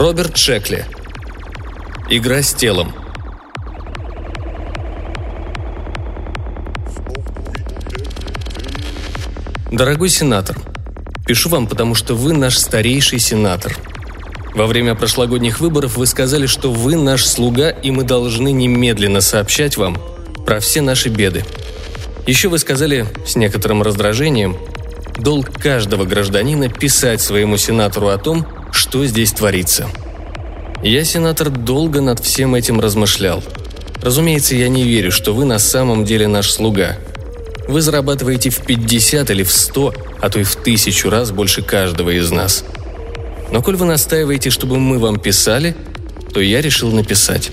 Роберт Шекли. Игра с телом. Дорогой сенатор, пишу вам, потому что вы наш старейший сенатор. Во время прошлогодних выборов вы сказали, что вы наш слуга, и мы должны немедленно сообщать вам про все наши беды. Еще вы сказали с некоторым раздражением, долг каждого гражданина писать своему сенатору о том, что здесь творится. Я, сенатор, долго над всем этим размышлял. Разумеется, я не верю, что вы на самом деле наш слуга – вы зарабатываете в 50 или в 100, а то и в тысячу раз больше каждого из нас. Но коль вы настаиваете, чтобы мы вам писали, то я решил написать.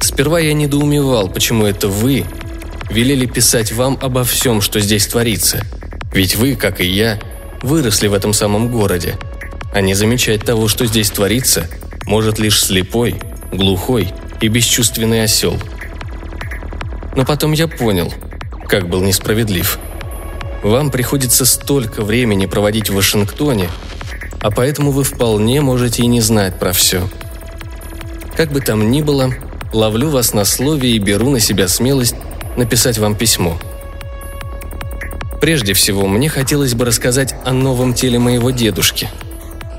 Сперва я недоумевал, почему это вы велели писать вам обо всем, что здесь творится. Ведь вы, как и я, выросли в этом самом городе. А не замечать того, что здесь творится, может лишь слепой, глухой и бесчувственный осел. Но потом я понял – как был несправедлив. Вам приходится столько времени проводить в Вашингтоне, а поэтому вы вполне можете и не знать про все. Как бы там ни было, ловлю вас на слове и беру на себя смелость написать вам письмо. Прежде всего, мне хотелось бы рассказать о новом теле моего дедушки,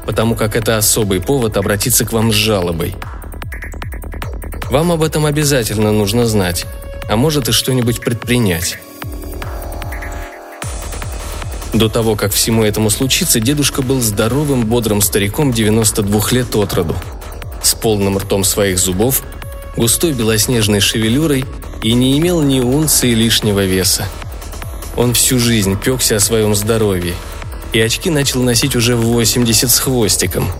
потому как это особый повод обратиться к вам с жалобой. Вам об этом обязательно нужно знать, а может и что-нибудь предпринять. До того, как всему этому случиться, дедушка был здоровым, бодрым стариком 92 лет от роду, с полным ртом своих зубов, густой белоснежной шевелюрой и не имел ни унции лишнего веса. Он всю жизнь пекся о своем здоровье, и очки начал носить уже в 80 с хвостиком.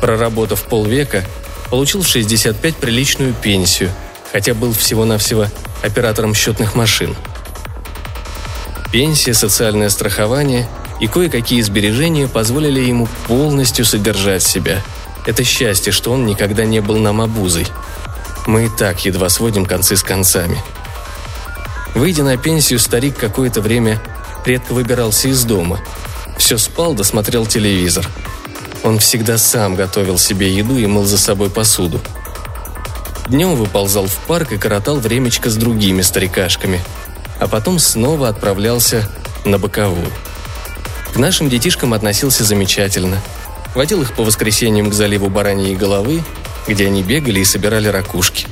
Проработав полвека, получил в 65 приличную пенсию – хотя был всего-навсего оператором счетных машин. Пенсия, социальное страхование и кое-какие сбережения позволили ему полностью содержать себя. Это счастье, что он никогда не был нам обузой. Мы и так едва сводим концы с концами. Выйдя на пенсию, старик какое-то время редко выбирался из дома. Все спал, досмотрел телевизор. Он всегда сам готовил себе еду и мыл за собой посуду – Днем выползал в парк и коротал времечко с другими старикашками, а потом снова отправлялся на боковую. К нашим детишкам относился замечательно. Водил их по воскресеньям к заливу Бараньей головы, где они бегали и собирали ракушки.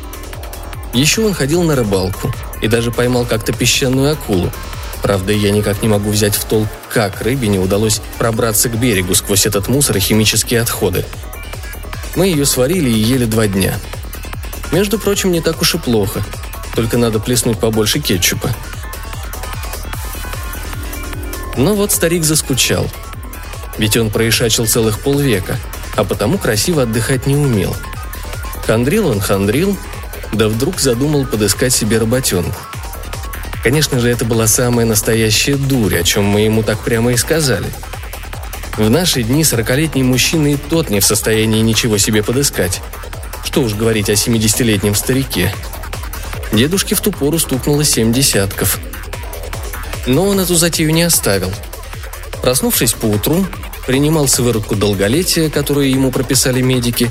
Еще он ходил на рыбалку и даже поймал как-то песчаную акулу. Правда, я никак не могу взять в толк, как рыбе не удалось пробраться к берегу сквозь этот мусор и химические отходы. Мы ее сварили и ели два дня – между прочим, не так уж и плохо. Только надо плеснуть побольше кетчупа. Но вот старик заскучал. Ведь он проишачил целых полвека, а потому красиво отдыхать не умел. Хандрил он хандрил, да вдруг задумал подыскать себе работенку. Конечно же, это была самая настоящая дурь, о чем мы ему так прямо и сказали. В наши дни сорокалетний мужчина и тот не в состоянии ничего себе подыскать. Что уж говорить о 70-летнем старике. Дедушке в ту пору стукнуло семь десятков. Но он эту затею не оставил. Проснувшись поутру, принимал сыворотку долголетия, которую ему прописали медики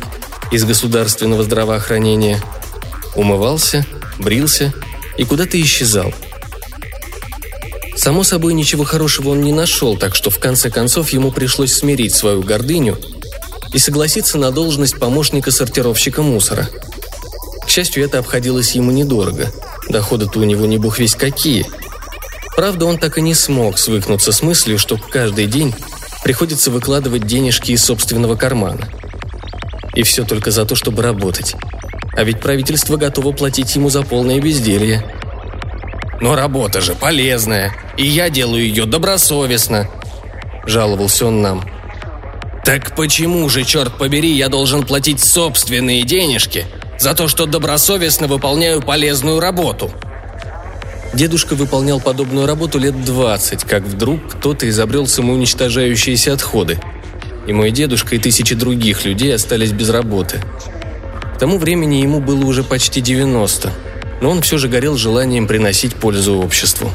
из государственного здравоохранения, умывался, брился и куда-то исчезал. Само собой, ничего хорошего он не нашел, так что в конце концов ему пришлось смирить свою гордыню и согласиться на должность помощника сортировщика мусора. К счастью, это обходилось ему недорого. Доходы-то у него не бог весь какие. Правда, он так и не смог свыкнуться с мыслью, что каждый день приходится выкладывать денежки из собственного кармана. И все только за то, чтобы работать. А ведь правительство готово платить ему за полное безделье. «Но работа же полезная, и я делаю ее добросовестно», – жаловался он нам – так почему же, черт побери, я должен платить собственные денежки за то, что добросовестно выполняю полезную работу? Дедушка выполнял подобную работу лет 20, как вдруг кто-то изобрел самоуничтожающиеся отходы. И мой дедушка и тысячи других людей остались без работы. К тому времени ему было уже почти 90, но он все же горел желанием приносить пользу обществу.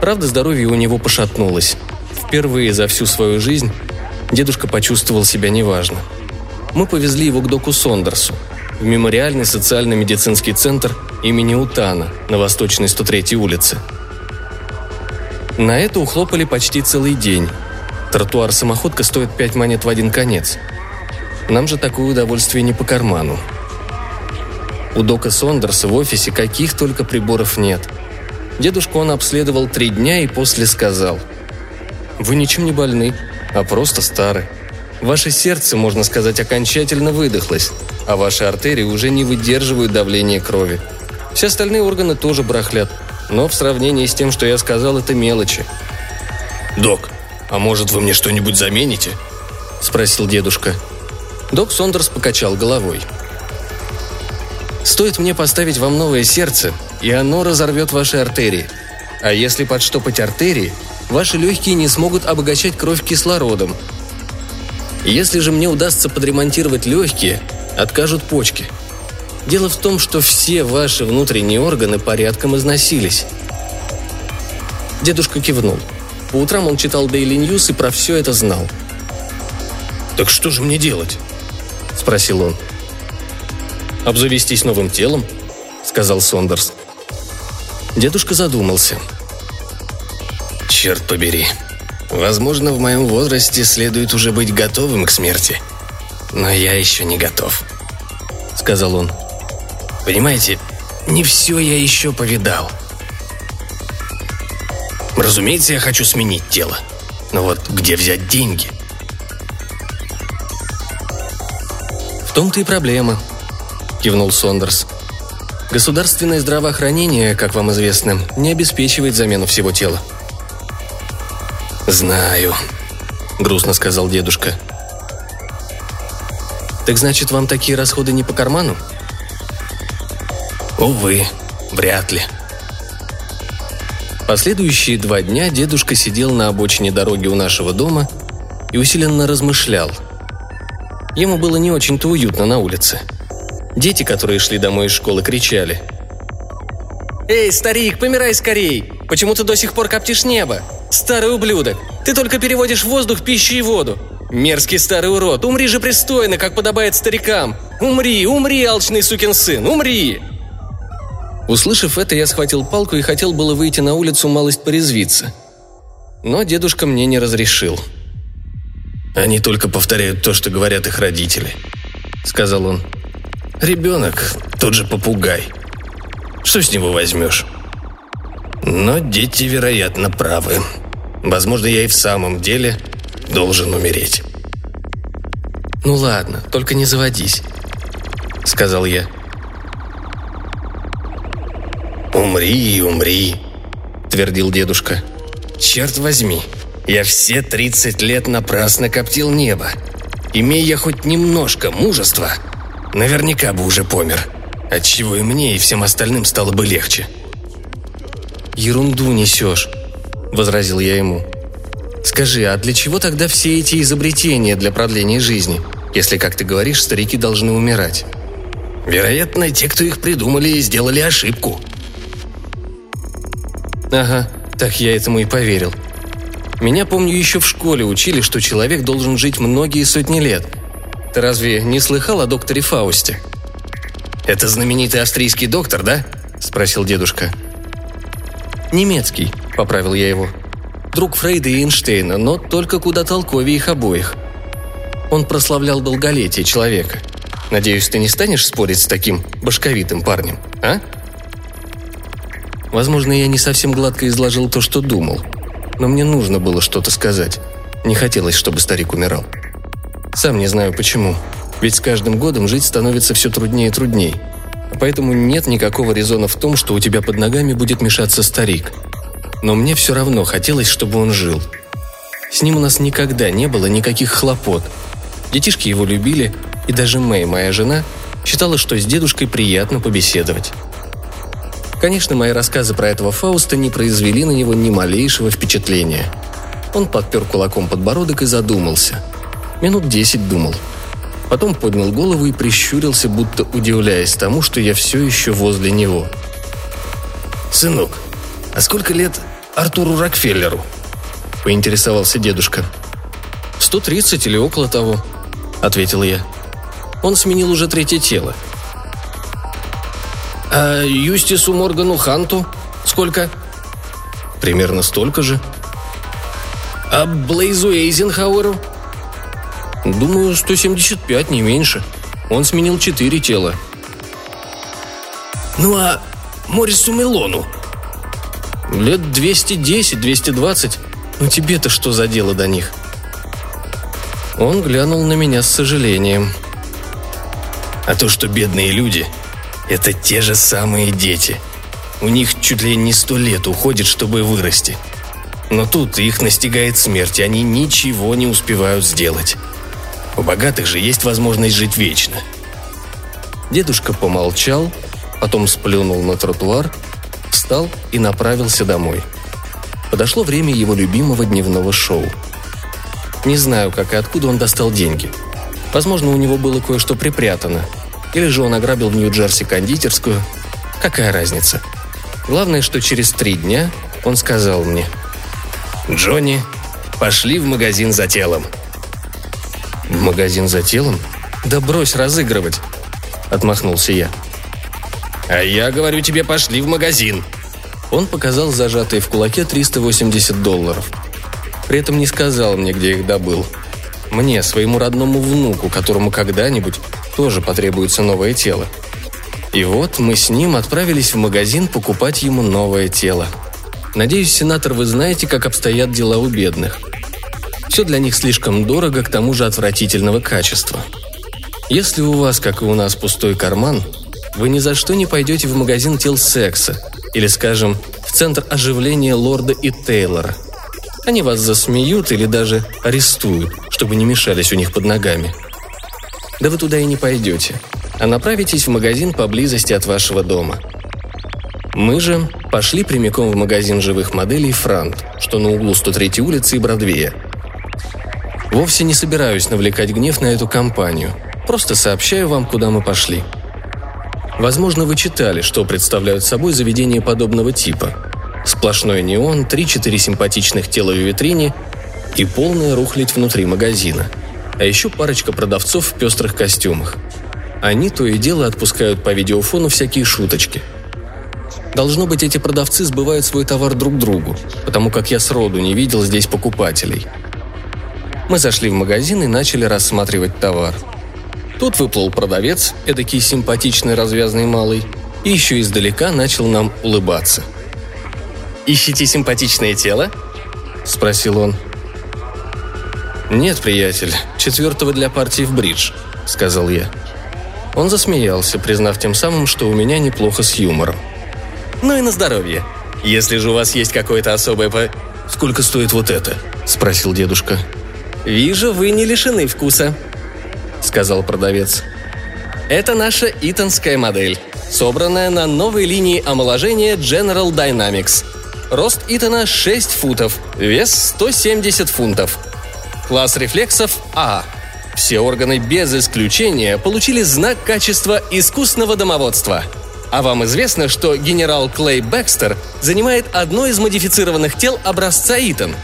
Правда, здоровье у него пошатнулось. Впервые за всю свою жизнь Дедушка почувствовал себя неважно. Мы повезли его к доку Сондерсу, в мемориальный социально-медицинский центр имени Утана на Восточной 103 улице. На это ухлопали почти целый день. Тротуар-самоходка стоит 5 монет в один конец. Нам же такое удовольствие не по карману. У Дока Сондерса в офисе каких только приборов нет. Дедушку он обследовал три дня и после сказал. «Вы ничем не больны, а просто стары. Ваше сердце, можно сказать, окончательно выдохлось, а ваши артерии уже не выдерживают давления крови. Все остальные органы тоже брахлят, но в сравнении с тем, что я сказал, это мелочи. «Док, а может, вы мне что-нибудь замените?» – спросил дедушка. Док Сондерс покачал головой. «Стоит мне поставить вам новое сердце, и оно разорвет ваши артерии. А если подштопать артерии, ваши легкие не смогут обогащать кровь кислородом. Если же мне удастся подремонтировать легкие, откажут почки. Дело в том, что все ваши внутренние органы порядком износились. Дедушка кивнул. По утрам он читал Daily News и про все это знал. «Так что же мне делать?» – спросил он. «Обзавестись новым телом?» – сказал Сондерс. Дедушка задумался. «Черт побери. Возможно, в моем возрасте следует уже быть готовым к смерти. Но я еще не готов», – сказал он. Понимаете, не все я еще повидал. Разумеется, я хочу сменить тело. Но вот где взять деньги? В том-то и проблема, кивнул Сондерс. Государственное здравоохранение, как вам известно, не обеспечивает замену всего тела. «Знаю», — грустно сказал дедушка. «Так значит, вам такие расходы не по карману?» Увы, вряд ли. Последующие два дня дедушка сидел на обочине дороги у нашего дома и усиленно размышлял. Ему было не очень-то уютно на улице. Дети, которые шли домой из школы, кричали. «Эй, старик, помирай скорей! Почему ты до сих пор коптишь небо? Старый ублюдок! Ты только переводишь воздух пищу и воду! Мерзкий старый урод! Умри же пристойно, как подобает старикам! Умри, умри, алчный сукин сын, умри!» Услышав это, я схватил палку и хотел было выйти на улицу малость порезвиться. Но дедушка мне не разрешил. «Они только повторяют то, что говорят их родители», — сказал он. «Ребенок — тот же попугай. Что с него возьмешь?» Но дети, вероятно, правы. Возможно, я и в самом деле должен умереть. «Ну ладно, только не заводись», — сказал я. «Умри и умри», — твердил дедушка. «Черт возьми, я все тридцать лет напрасно коптил небо. Имея я хоть немножко мужества, наверняка бы уже помер. Отчего и мне, и всем остальным стало бы легче». «Ерунду несешь», — возразил я ему. «Скажи, а для чего тогда все эти изобретения для продления жизни, если, как ты говоришь, старики должны умирать?» «Вероятно, те, кто их придумали, сделали ошибку», Ага, так я этому и поверил. Меня, помню, еще в школе учили, что человек должен жить многие сотни лет. Ты разве не слыхал о докторе Фаусте? «Это знаменитый австрийский доктор, да?» – спросил дедушка. «Немецкий», – поправил я его. «Друг Фрейда и Эйнштейна, но только куда толковее их обоих. Он прославлял долголетие человека. Надеюсь, ты не станешь спорить с таким башковитым парнем, а?» Возможно, я не совсем гладко изложил то, что думал. Но мне нужно было что-то сказать. Не хотелось, чтобы старик умирал. Сам не знаю почему. Ведь с каждым годом жить становится все труднее и труднее. Поэтому нет никакого резона в том, что у тебя под ногами будет мешаться старик. Но мне все равно хотелось, чтобы он жил. С ним у нас никогда не было никаких хлопот. Детишки его любили, и даже Мэй, моя жена, считала, что с дедушкой приятно побеседовать. Конечно, мои рассказы про этого Фауста не произвели на него ни малейшего впечатления. Он подпер кулаком подбородок и задумался. Минут десять думал. Потом поднял голову и прищурился, будто удивляясь тому, что я все еще возле него. «Сынок, а сколько лет Артуру Рокфеллеру?» – поинтересовался дедушка. 130 или около того», — ответил я. Он сменил уже третье тело. «А Юстису Моргану Ханту сколько?» «Примерно столько же». «А Блейзу Эйзенхауэру?» «Думаю, 175, не меньше. Он сменил четыре тела». «Ну а Морису Мелону?» «Лет 210-220. Ну тебе-то что за дело до них?» Он глянул на меня с сожалением. «А то, что бедные люди – это те же самые дети. У них чуть ли не сто лет уходит, чтобы вырасти. Но тут их настигает смерть, и они ничего не успевают сделать. У богатых же есть возможность жить вечно». Дедушка помолчал, потом сплюнул на тротуар, встал и направился домой. Подошло время его любимого дневного шоу – не знаю, как и откуда он достал деньги. Возможно, у него было кое-что припрятано. Или же он ограбил в Нью-Джерси кондитерскую. Какая разница? Главное, что через три дня он сказал мне. «Джонни, пошли в магазин за телом». «В магазин за телом? Да брось разыгрывать!» Отмахнулся я. «А я говорю тебе, пошли в магазин!» Он показал зажатые в кулаке 380 долларов – при этом не сказал мне, где их добыл. Мне, своему родному внуку, которому когда-нибудь тоже потребуется новое тело. И вот мы с ним отправились в магазин покупать ему новое тело. Надеюсь, сенатор, вы знаете, как обстоят дела у бедных. Все для них слишком дорого, к тому же отвратительного качества. Если у вас, как и у нас, пустой карман, вы ни за что не пойдете в магазин тел секса или, скажем, в центр оживления лорда и Тейлора – они вас засмеют или даже арестуют, чтобы не мешались у них под ногами. Да вы туда и не пойдете, а направитесь в магазин поблизости от вашего дома. Мы же пошли прямиком в магазин живых моделей «Франт», что на углу 103 улицы и Бродвея. Вовсе не собираюсь навлекать гнев на эту компанию, просто сообщаю вам, куда мы пошли. Возможно, вы читали, что представляют собой заведения подобного типа – Сплошной неон, 3-4 симпатичных тела в витрине и полная рухлядь внутри магазина. А еще парочка продавцов в пестрых костюмах. Они то и дело отпускают по видеофону всякие шуточки. Должно быть, эти продавцы сбывают свой товар друг другу, потому как я сроду не видел здесь покупателей. Мы зашли в магазин и начали рассматривать товар. Тут выплыл продавец, эдакий симпатичный развязный малый, и еще издалека начал нам улыбаться – Ищите симпатичное тело?» – спросил он. «Нет, приятель, четвертого для партии в бридж», – сказал я. Он засмеялся, признав тем самым, что у меня неплохо с юмором. «Ну и на здоровье. Если же у вас есть какое-то особое по...» «Сколько стоит вот это?» – спросил дедушка. «Вижу, вы не лишены вкуса», – сказал продавец. «Это наша итонская модель, собранная на новой линии омоложения General Dynamics – Рост Итана 6 футов, вес 170 фунтов. Класс рефлексов А. Все органы без исключения получили знак качества искусного домоводства. А вам известно, что генерал Клей Бэкстер занимает одно из модифицированных тел образца Итан.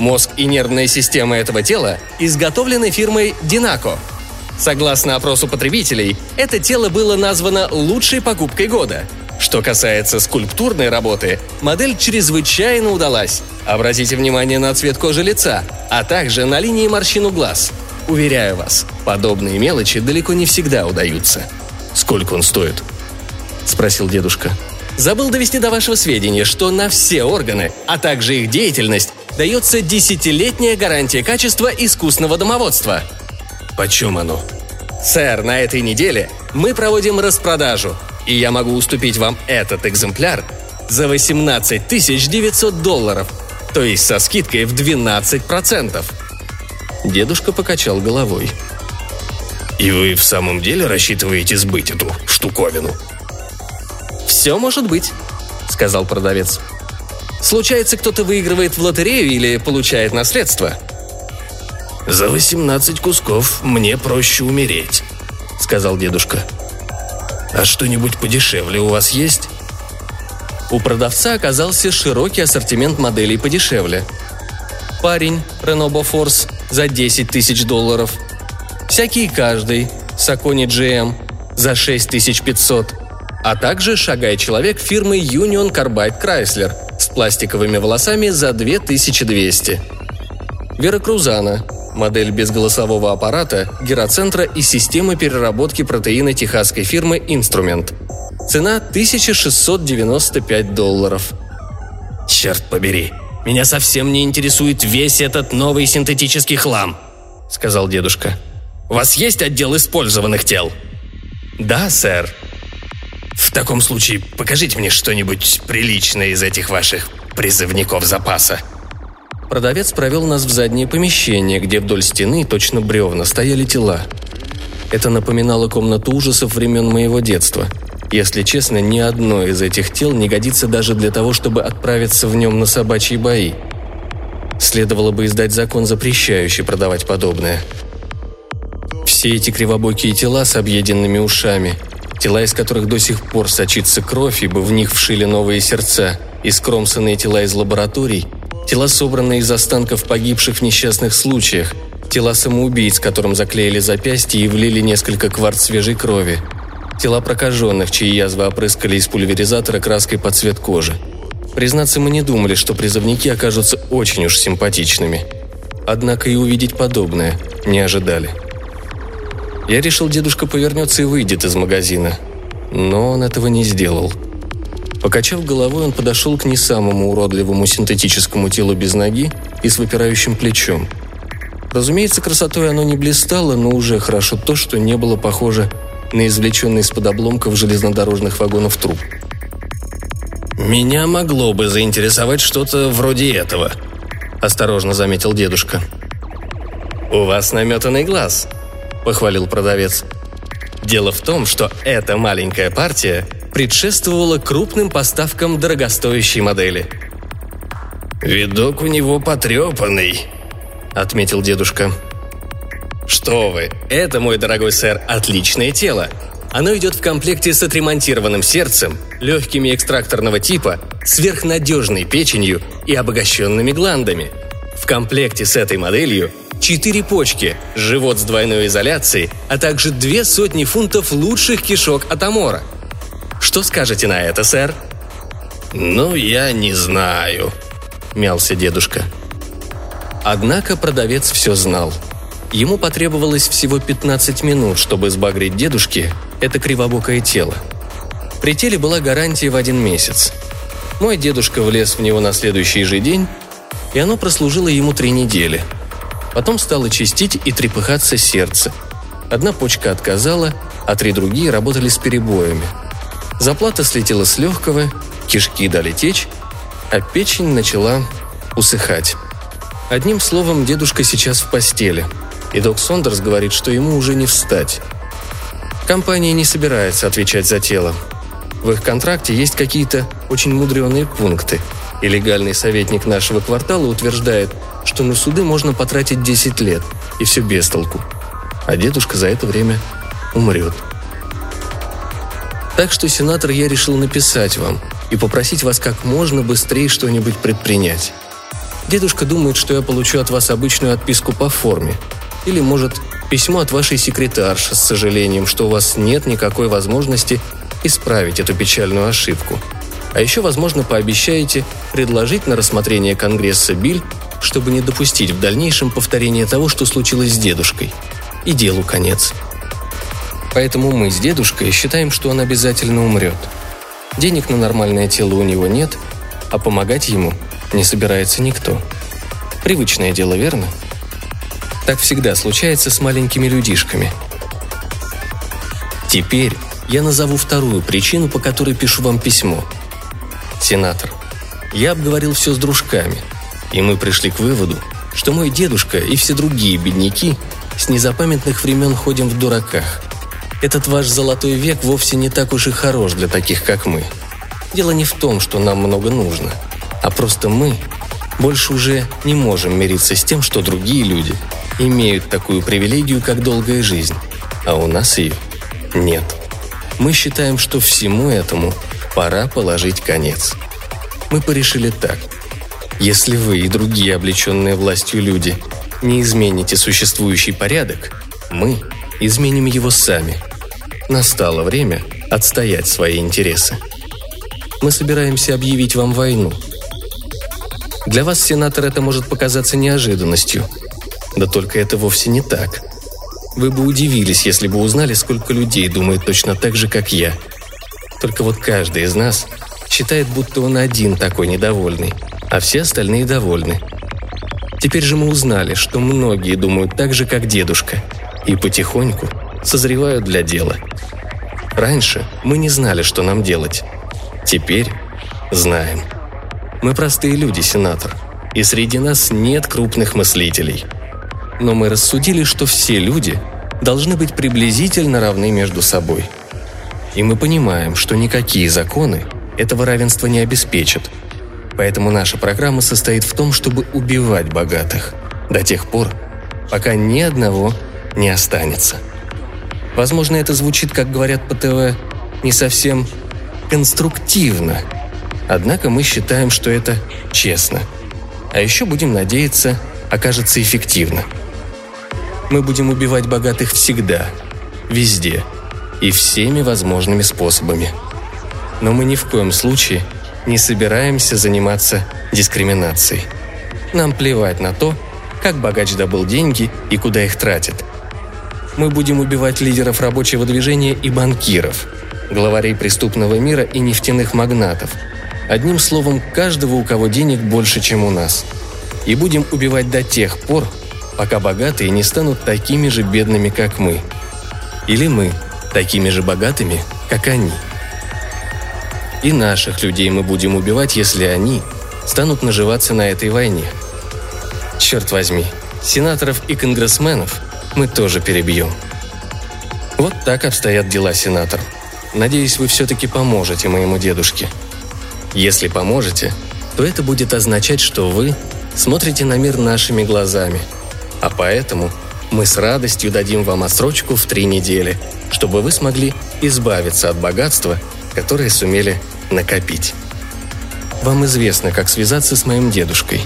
Мозг и нервная система этого тела изготовлены фирмой Динако. Согласно опросу потребителей, это тело было названо лучшей покупкой года – что касается скульптурной работы, модель чрезвычайно удалась. Обратите внимание на цвет кожи лица, а также на линии морщин у глаз. Уверяю вас, подобные мелочи далеко не всегда удаются. «Сколько он стоит?» – спросил дедушка. Забыл довести до вашего сведения, что на все органы, а также их деятельность, дается десятилетняя гарантия качества искусного домоводства. Почем оно? Сэр, на этой неделе мы проводим распродажу и я могу уступить вам этот экземпляр за 18 900 долларов, то есть со скидкой в 12%. Дедушка покачал головой. «И вы в самом деле рассчитываете сбыть эту штуковину?» «Все может быть», — сказал продавец. «Случается, кто-то выигрывает в лотерею или получает наследство?» «За 18 кусков мне проще умереть», — сказал дедушка. «А что-нибудь подешевле у вас есть?» У продавца оказался широкий ассортимент моделей подешевле. Парень Renault Force за 10 тысяч долларов. Всякий каждый Сакони GM за 6500, а также шагай человек фирмы Union Carbide Chrysler пластиковыми волосами за 2200. Вера Крузана, модель без голосового аппарата, гироцентра и системы переработки протеина техасской фирмы Instrument. Цена 1695 долларов. «Черт побери, меня совсем не интересует весь этот новый синтетический хлам», — сказал дедушка. «У вас есть отдел использованных тел?» «Да, сэр». «В таком случае покажите мне что-нибудь приличное из этих ваших призывников запаса», Продавец провел нас в заднее помещение, где вдоль стены, точно бревна, стояли тела. Это напоминало комнату ужасов времен моего детства. Если честно, ни одно из этих тел не годится даже для того, чтобы отправиться в нем на собачьи бои. Следовало бы издать закон, запрещающий продавать подобное. Все эти кривобокие тела с объеденными ушами, тела, из которых до сих пор сочится кровь, ибо в них вшили новые сердца, и скромсанные тела из лабораторий – Тела, собранные из останков погибших в несчастных случаях. Тела самоубийц, которым заклеили запястья и влили несколько кварт свежей крови. Тела прокаженных, чьи язвы опрыскали из пульверизатора краской под цвет кожи. Признаться, мы не думали, что призывники окажутся очень уж симпатичными. Однако и увидеть подобное не ожидали. Я решил, дедушка повернется и выйдет из магазина. Но он этого не сделал – Покачав головой, он подошел к не самому уродливому синтетическому телу без ноги и с выпирающим плечом. Разумеется, красотой оно не блистало, но уже хорошо то, что не было похоже на извлеченный из-под обломков железнодорожных вагонов труп. «Меня могло бы заинтересовать что-то вроде этого», – осторожно заметил дедушка. «У вас наметанный глаз», – похвалил продавец. «Дело в том, что эта маленькая партия предшествовала крупным поставкам дорогостоящей модели. «Видок у него потрепанный», — отметил дедушка. «Что вы, это, мой дорогой сэр, отличное тело. Оно идет в комплекте с отремонтированным сердцем, легкими экстракторного типа, сверхнадежной печенью и обогащенными гландами. В комплекте с этой моделью четыре почки, живот с двойной изоляцией, а также две сотни фунтов лучших кишок от Амора – что скажете на это, сэр?» «Ну, я не знаю», — мялся дедушка. Однако продавец все знал. Ему потребовалось всего 15 минут, чтобы сбагрить дедушке это кривобокое тело. При теле была гарантия в один месяц. Мой дедушка влез в него на следующий же день, и оно прослужило ему три недели. Потом стало чистить и трепыхаться сердце. Одна почка отказала, а три другие работали с перебоями – Заплата слетела с легкого, кишки дали течь, а печень начала усыхать. Одним словом, дедушка сейчас в постели, и док Сондерс говорит, что ему уже не встать. Компания не собирается отвечать за тело. В их контракте есть какие-то очень мудреные пункты, и легальный советник нашего квартала утверждает, что на суды можно потратить 10 лет, и все без толку. А дедушка за это время умрет. Так что, сенатор, я решил написать вам и попросить вас как можно быстрее что-нибудь предпринять. Дедушка думает, что я получу от вас обычную отписку по форме. Или, может, письмо от вашей секретарши с сожалением, что у вас нет никакой возможности исправить эту печальную ошибку. А еще, возможно, пообещаете предложить на рассмотрение Конгресса Биль, чтобы не допустить в дальнейшем повторения того, что случилось с дедушкой. И делу конец. Поэтому мы с дедушкой считаем, что он обязательно умрет. Денег на нормальное тело у него нет, а помогать ему не собирается никто. Привычное дело, верно? Так всегда случается с маленькими людишками. Теперь я назову вторую причину, по которой пишу вам письмо. Сенатор, я обговорил все с дружками, и мы пришли к выводу, что мой дедушка и все другие бедняки с незапамятных времен ходим в дураках – этот ваш золотой век вовсе не так уж и хорош для таких, как мы. Дело не в том, что нам много нужно, а просто мы больше уже не можем мириться с тем, что другие люди имеют такую привилегию, как долгая жизнь, а у нас ее нет. Мы считаем, что всему этому пора положить конец. Мы порешили так. Если вы и другие облеченные властью люди не измените существующий порядок, мы изменим его сами. Настало время отстоять свои интересы. Мы собираемся объявить вам войну. Для вас, сенатор, это может показаться неожиданностью. Да только это вовсе не так. Вы бы удивились, если бы узнали, сколько людей думает точно так же, как я. Только вот каждый из нас считает, будто он один такой недовольный, а все остальные довольны. Теперь же мы узнали, что многие думают так же, как дедушка, и потихоньку созревают для дела. Раньше мы не знали, что нам делать. Теперь знаем. Мы простые люди, сенатор, и среди нас нет крупных мыслителей. Но мы рассудили, что все люди должны быть приблизительно равны между собой. И мы понимаем, что никакие законы этого равенства не обеспечат. Поэтому наша программа состоит в том, чтобы убивать богатых до тех пор, пока ни одного не останется. Возможно, это звучит, как говорят по ТВ, не совсем конструктивно. Однако мы считаем, что это честно. А еще будем надеяться, окажется эффективно. Мы будем убивать богатых всегда, везде и всеми возможными способами – но мы ни в коем случае не собираемся заниматься дискриминацией. Нам плевать на то, как богач добыл деньги и куда их тратит. Мы будем убивать лидеров рабочего движения и банкиров, главарей преступного мира и нефтяных магнатов. Одним словом, каждого, у кого денег больше, чем у нас. И будем убивать до тех пор, пока богатые не станут такими же бедными, как мы. Или мы такими же богатыми, как они – и наших людей мы будем убивать, если они станут наживаться на этой войне. Черт возьми, сенаторов и конгрессменов мы тоже перебьем. Вот так обстоят дела, сенатор. Надеюсь, вы все-таки поможете моему дедушке. Если поможете, то это будет означать, что вы смотрите на мир нашими глазами. А поэтому мы с радостью дадим вам отсрочку в три недели, чтобы вы смогли избавиться от богатства которые сумели накопить. Вам известно, как связаться с моим дедушкой.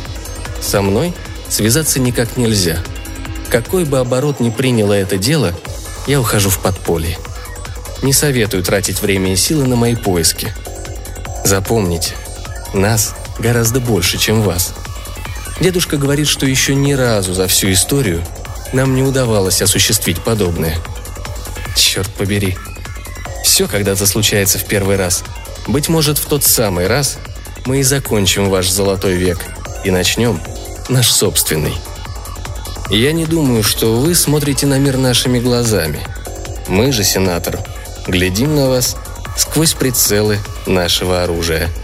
Со мной связаться никак нельзя. Какой бы оборот ни приняло это дело, я ухожу в подполье. Не советую тратить время и силы на мои поиски. Запомните, нас гораздо больше, чем вас. Дедушка говорит, что еще ни разу за всю историю нам не удавалось осуществить подобное. Черт побери, все когда-то случается в первый раз. Быть может, в тот самый раз мы и закончим ваш золотой век и начнем наш собственный. Я не думаю, что вы смотрите на мир нашими глазами. Мы же, сенатор, глядим на вас сквозь прицелы нашего оружия –